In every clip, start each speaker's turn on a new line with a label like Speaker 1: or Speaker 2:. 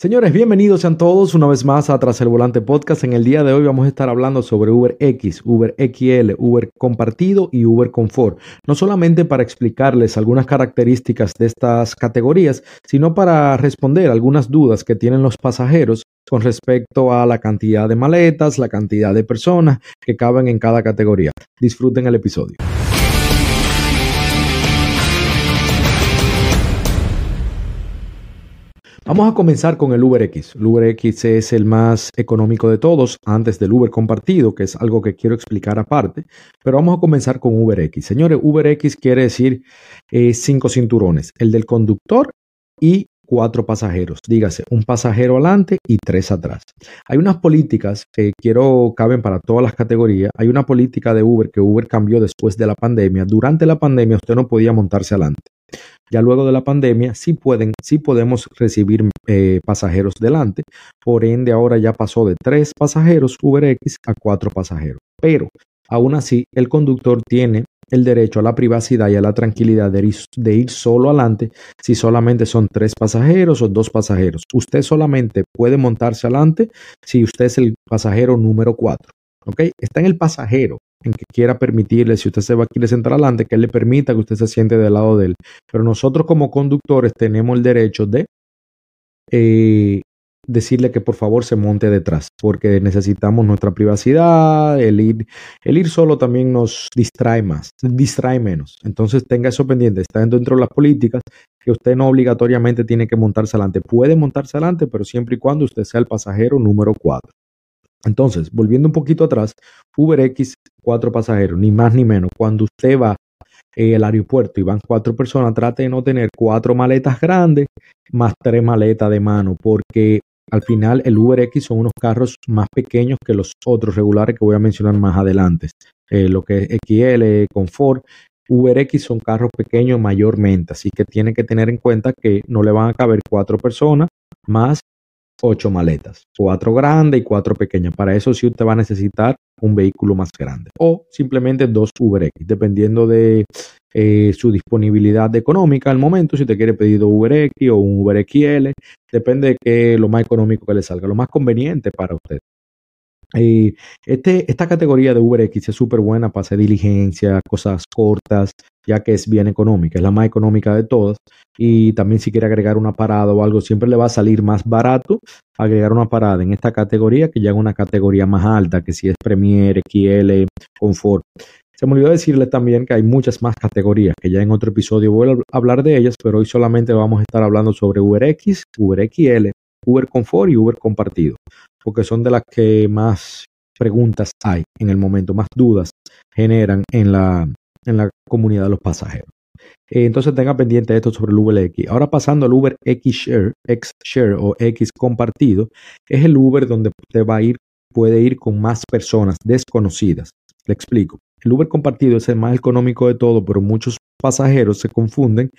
Speaker 1: Señores, bienvenidos sean todos una vez más a Tras el Volante Podcast. En el día de hoy vamos a estar hablando sobre Uber X, Uber XL, Uber compartido y Uber Confort. No solamente para explicarles algunas características de estas categorías, sino para responder algunas dudas que tienen los pasajeros con respecto a la cantidad de maletas, la cantidad de personas que caben en cada categoría. Disfruten el episodio. Vamos a comenzar con el UberX. El UberX es el más económico de todos antes del Uber compartido, que es algo que quiero explicar aparte, pero vamos a comenzar con UberX. Señores, UberX quiere decir eh, cinco cinturones, el del conductor y cuatro pasajeros, dígase, un pasajero adelante y tres atrás. Hay unas políticas que quiero caben para todas las categorías. Hay una política de Uber que Uber cambió después de la pandemia. Durante la pandemia usted no podía montarse adelante. Ya luego de la pandemia sí pueden, sí podemos recibir eh, pasajeros delante. Por ende, ahora ya pasó de tres pasajeros UberX a cuatro pasajeros. Pero aún así, el conductor tiene el derecho a la privacidad y a la tranquilidad de ir, de ir, solo adelante si solamente son tres pasajeros o dos pasajeros. Usted solamente puede montarse adelante si usted es el pasajero número cuatro. ¿Ok? Está en el pasajero en que quiera permitirle, si usted se va a quiere sentar adelante, que él le permita que usted se siente del lado de él. Pero nosotros como conductores tenemos el derecho de eh, decirle que por favor se monte detrás, porque necesitamos nuestra privacidad, el ir, el ir solo también nos distrae más, distrae menos. Entonces tenga eso pendiente, está dentro de las políticas que usted no obligatoriamente tiene que montarse adelante. Puede montarse adelante, pero siempre y cuando usted sea el pasajero número 4. Entonces, volviendo un poquito atrás, UberX, cuatro pasajeros, ni más ni menos. Cuando usted va eh, al aeropuerto y van cuatro personas, trate de no tener cuatro maletas grandes más tres maletas de mano, porque al final el UberX son unos carros más pequeños que los otros regulares que voy a mencionar más adelante. Eh, lo que es XL, Confort, UberX son carros pequeños mayormente, así que tiene que tener en cuenta que no le van a caber cuatro personas más ocho maletas, cuatro grandes y cuatro pequeñas. Para eso sí usted va a necesitar un vehículo más grande o simplemente dos UberX, dependiendo de eh, su disponibilidad económica al momento, si te quiere pedir UberX o un UberXL, depende de qué lo más económico que le salga, lo más conveniente para usted. Eh, este, esta categoría de UberX es súper buena para hacer diligencia, cosas cortas, ya que es bien económica, es la más económica de todas. Y también si quiere agregar una parada o algo, siempre le va a salir más barato agregar una parada en esta categoría que ya en una categoría más alta, que si es Premier, XL, Confort. Se me olvidó decirle también que hay muchas más categorías, que ya en otro episodio voy a hablar de ellas, pero hoy solamente vamos a estar hablando sobre UberX, UberXL, Uber Confort y Uber Compartido, porque son de las que más preguntas hay en el momento, más dudas generan en la, en la comunidad de los pasajeros. Eh, entonces tenga pendiente esto sobre el Uber X. Ahora pasando al Uber X Share, X Share o X compartido, es el Uber donde usted va a ir, puede ir con más personas desconocidas. Le explico. El Uber compartido es el más económico de todo, pero muchos pasajeros se confunden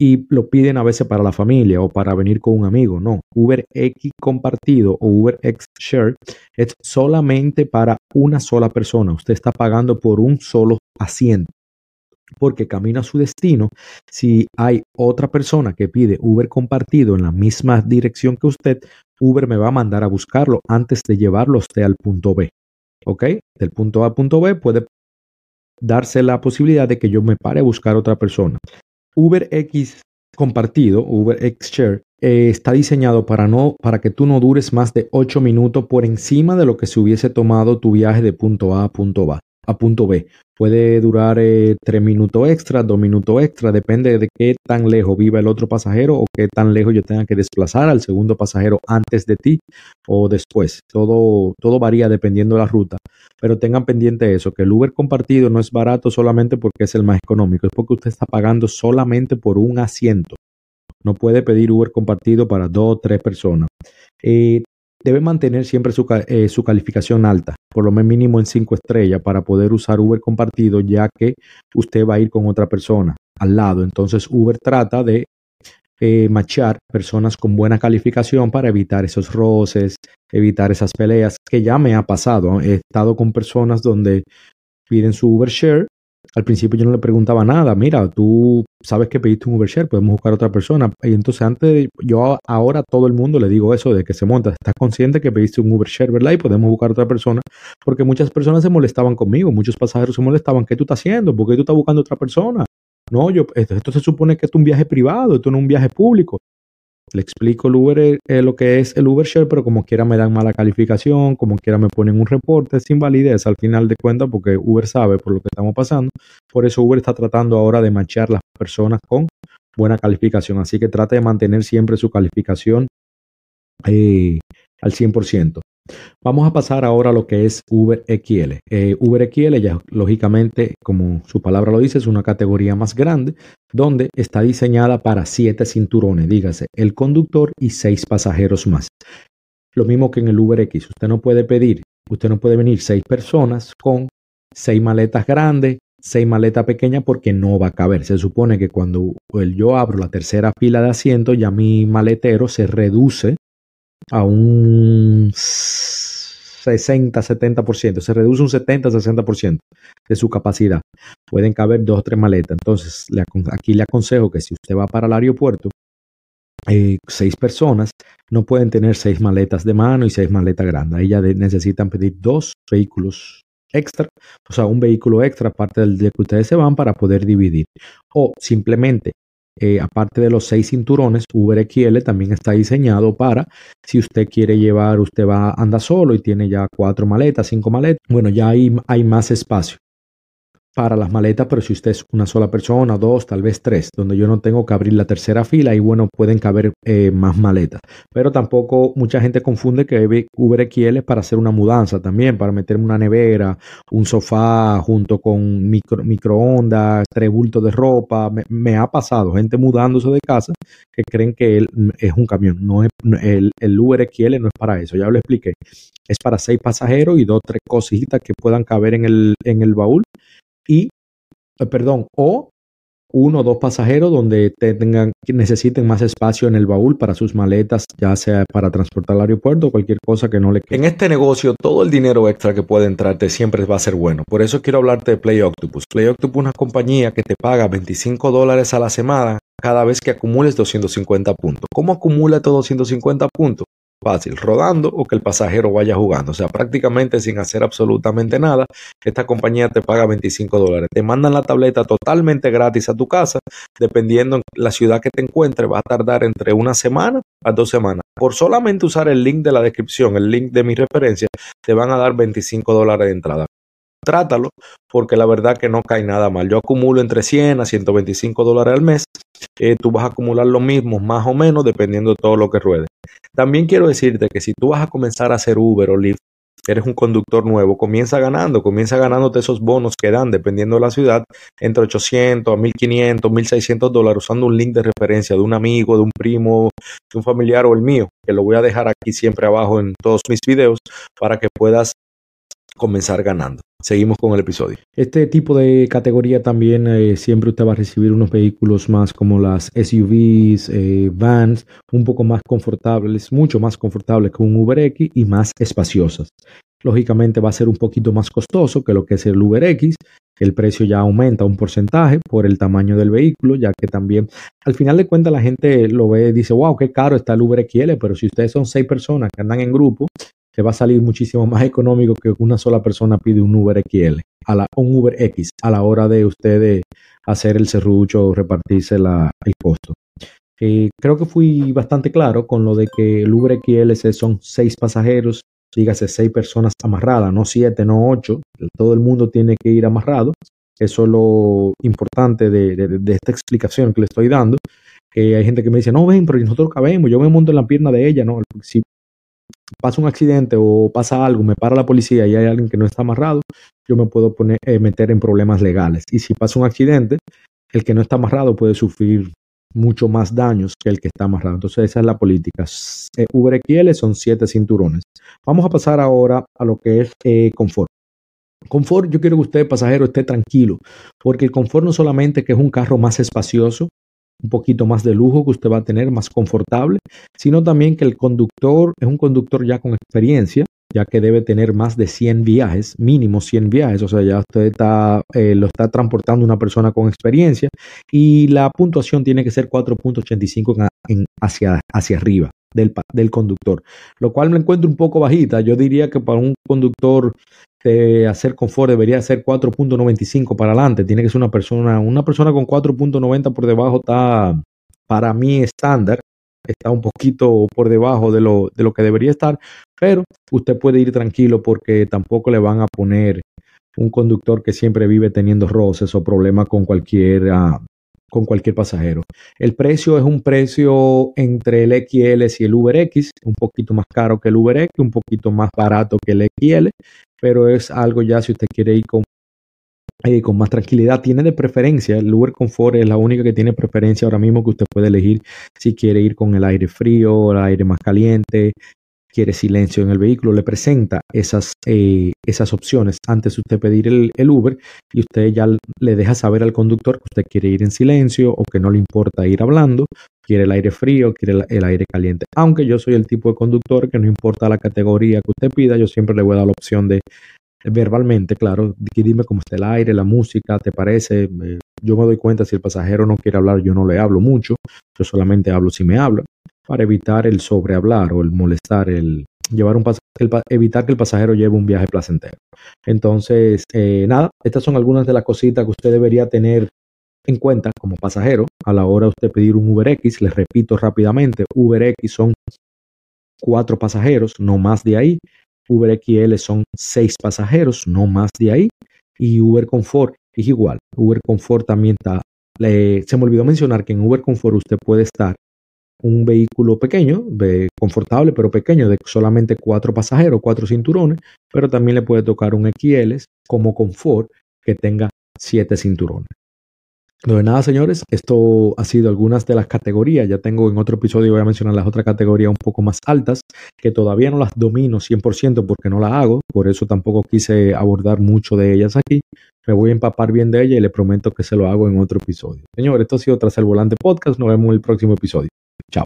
Speaker 1: y lo piden a veces para la familia o para venir con un amigo. No, Uber X compartido o Uber X Share es solamente para una sola persona. Usted está pagando por un solo asiento porque camina a su destino. Si hay otra persona que pide Uber compartido en la misma dirección que usted, Uber me va a mandar a buscarlo antes de llevarlo usted al punto B. ¿Ok? Del punto A al punto B puede darse la posibilidad de que yo me pare a buscar otra persona. Uber X compartido, Uber X Share, eh, está diseñado para, no, que tú no dures más de 8 minutos por encima de lo que se hubiese tomado tu viaje de punto A a punto B a punto B. Puede durar eh, tres minutos extra, dos minutos extra, depende de qué tan lejos viva el otro pasajero o qué tan lejos yo tenga que desplazar al segundo pasajero antes de ti o después. Todo, todo varía dependiendo de la ruta. Pero tengan pendiente eso, que el Uber compartido no es barato solamente porque es el más económico, es porque usted está pagando solamente por un asiento. No puede pedir Uber compartido para dos o tres personas. Eh, debe mantener siempre eh, su, calificación alta, por lo menos mínimo en 5 estrellas, para poder usar Uber compartido, ya que usted va a ir con otra persona al lado. Entonces Uber trata de eh, machar personas con buena calificación para evitar esos roces, evitar esas peleas, que ya me ha pasado. He estado con personas donde piden su Uber Share Al principio yo no le preguntaba nada, mira, tú sabes que pediste un Uber Share, podemos buscar otra persona. Y entonces antes, yo ahora a todo el mundo le digo eso de que se monta, estás consciente que pediste un Uber Share, ¿verdad? Y podemos buscar otra persona, porque muchas personas se molestaban conmigo, muchos pasajeros se molestaban, ¿qué tú estás haciendo? ¿Por qué tú estás buscando otra persona? No, yo, esto, esto se supone que es un viaje privado, esto no es un viaje público. Le explico el Uber, eh, eh, lo que es el Uber Share, pero como quiera me dan mala calificación, como quiera me ponen un reporte sin validez al final de cuentas, porque Uber sabe por lo que estamos pasando. Por eso Uber está tratando ahora de manchar las personas con buena calificación. Así que trate de mantener siempre su calificación eh, al 100%. Vamos a pasar ahora a lo que es Uber XL. Eh, Uber XL ya lógicamente, como su palabra lo dice, es una categoría más grande donde está diseñada para siete cinturones, dígase, el conductor y seis pasajeros más. Lo mismo que en el Uber X, usted no puede pedir, usted no puede venir seis personas con seis maletas grandes, seis maletas pequeñas porque no va a caber. Se supone que cuando yo abro la tercera fila de asientos, ya mi maletero se reduce a un 60-70%, se reduce un 70-60% de su capacidad. Pueden caber dos o tres maletas. Entonces, aquí le aconsejo que si usted va para el aeropuerto, eh, seis personas no pueden tener seis maletas de mano y seis maletas grandes. Ya necesitan pedir dos vehículos extra, o sea, un vehículo extra aparte del de que ustedes se van para poder dividir. O simplemente eh, aparte de los seis cinturones, Uber XL también está diseñado para si usted quiere llevar, usted va, anda solo y tiene ya cuatro maletas, cinco maletas, bueno, ya hay más espacio para las maletas, pero si usted es una sola persona, dos, tal vez tres, donde yo no tengo que abrir la tercera fila y bueno, pueden caber eh, más maletas. Pero tampoco mucha gente confunde que Uber XL es para hacer una mudanza también, para meterme una nevera, un sofá junto con micro, microondas, tres bultos de ropa. Me, ha pasado gente mudándose de casa que creen que él es un camión. No es, el, el Uber XL no es para eso, ya lo expliqué. Es para seis pasajeros y dos, tres cositas que puedan caber en el baúl y, eh, perdón, o uno o dos pasajeros donde tengan, necesiten más espacio en el baúl para sus maletas, ya sea para transportar al aeropuerto o cualquier cosa que no le quede. En este negocio, todo el dinero extra que puede entrarte siempre va a ser bueno. Por eso quiero hablarte de Play Octopus. Play Octopus es una compañía que te paga 25 dólares a la semana cada vez que acumules 250 puntos. ¿Cómo acumula estos 250 puntos? Fácil, rodando o que el pasajero vaya jugando. O sea, prácticamente sin hacer absolutamente nada, esta compañía te paga 25 dólares. Te mandan la tableta totalmente gratis a tu casa, dependiendo en la ciudad que te encuentres, va a tardar entre una semana a dos semanas. Por solamente usar el link de la descripción, el link de mi referencia, te van a dar 25 dólares de entrada trátalo, porque la verdad que no cae nada mal. Yo acumulo entre 100 a 125 dólares al mes. Eh, tú vas a acumular lo mismo, más o menos, dependiendo de todo lo que ruede. También quiero decirte que si tú vas a comenzar a hacer Uber o Lyft, eres un conductor nuevo, comienza ganando, comienza ganándote esos bonos que dan, dependiendo de la ciudad, entre 800 a 1500, 1600 dólares, usando un link de referencia de un amigo, de un primo, de un familiar o el mío, que lo voy a dejar aquí siempre abajo en todos mis videos para que puedas comenzar ganando. Seguimos con el episodio. Este tipo de categoría también eh, siempre usted va a recibir unos vehículos más como las SUVs, eh, vans, un poco más confortables, mucho más confortables que un Uber X y más espaciosas. Lógicamente va a ser un poquito más costoso que lo que es el Uber X. El precio ya aumenta un porcentaje por el tamaño del vehículo, ya que también al final de cuentas la gente lo ve y dice, wow, qué caro está el Uber XL, pero si ustedes son seis personas que andan en grupo, te va a salir muchísimo más económico que una sola persona pide un Uber XL, a la, un Uber X, a la hora de ustedes hacer el serrucho o repartirse la, el costo. Eh, creo que fui bastante claro con lo de que el Uber XL son seis pasajeros, dígase seis personas amarradas, no siete, no ocho. Todo el mundo tiene que ir amarrado. Eso es lo importante de, esta explicación que le estoy dando. Que hay gente que me dice, no, ven, pero nosotros cabemos, yo me monto en la pierna de ella. No, si pasa un accidente o pasa algo, me para la policía y hay alguien que no está amarrado, yo me puedo poner, eh, meter en problemas legales. Y si pasa un accidente, el que no está amarrado puede sufrir mucho más daños que el que está amarrado. Entonces esa es la política. Eh, Uber XL son siete cinturones. Vamos a pasar ahora a lo que es eh, confort. Confort, yo quiero que usted, pasajero, esté tranquilo, porque el confort no solamente que es un carro más espacioso, un poquito más de lujo que usted va a tener, más confortable, sino también que el conductor es un conductor ya con experiencia, ya que debe tener más de 100 viajes, mínimo 100 viajes, o sea, ya usted está, eh, lo está transportando una persona con experiencia y la puntuación tiene que ser 4.85 hacia, hacia arriba del, conductor, lo cual me encuentro un poco bajita. Yo diría que para un conductor de hacer confort debería ser 4.95 para adelante. Tiene que ser una persona, una persona con 4.90 por debajo está para mí estándar. Está un poquito por debajo de lo, de lo que debería estar, pero usted puede ir tranquilo porque tampoco le van a poner un conductor que siempre vive teniendo roces o problemas con cualquier ah, con cualquier pasajero. El precio es un precio entre el XL y el UberX, un poquito más caro que el UberX, un poquito más barato que el XL, pero es algo ya si usted quiere ir con, eh, con más tranquilidad. Tiene de preferencia, el Uber Comfort es la única que tiene preferencia ahora mismo que usted puede elegir si quiere ir con el aire frío, el aire más caliente, quiere silencio en el vehículo, le presenta esas, eh, esas opciones antes de usted pedir el, Uber y usted ya le deja saber al conductor que usted quiere ir en silencio o que no le importa ir hablando, quiere el aire frío, quiere el, aire caliente. Aunque yo soy el tipo de conductor que no importa la categoría que usted pida, yo siempre le voy a dar la opción de verbalmente, claro, dime cómo está el aire, la música, ¿te parece? yo me doy cuenta si el pasajero no quiere hablar, yo no le hablo mucho, yo solamente hablo si me habla para evitar el sobrehablar o el molestar, el llevar un evitar que el pasajero lleve un viaje placentero. Entonces, eh, nada, estas son algunas de las cositas que usted debería tener en cuenta como pasajero a la hora de usted pedir un UberX. Les repito rápidamente, UberX son cuatro pasajeros, no más de ahí. UberXL son seis pasajeros, no más de ahí. Y Uber Comfort es igual. Uber Comfort también está. se me olvidó mencionar que en Uber Comfort usted puede estar un vehículo pequeño, confortable pero pequeño, de solamente cuatro pasajeros, cuatro cinturones, pero también le puede tocar un XL como confort que tenga siete cinturones. No de nada, señores, esto ha sido algunas de las categorías. Ya tengo en otro episodio, voy a mencionar las otras categorías un poco más altas, que todavía no las domino 100% porque no las hago, por eso tampoco quise abordar mucho de ellas aquí. Me voy a empapar bien de ellas y le prometo que se lo hago en otro episodio. Señores, esto ha sido Tras el Volante Podcast. Nos vemos en el próximo episodio. Tchau.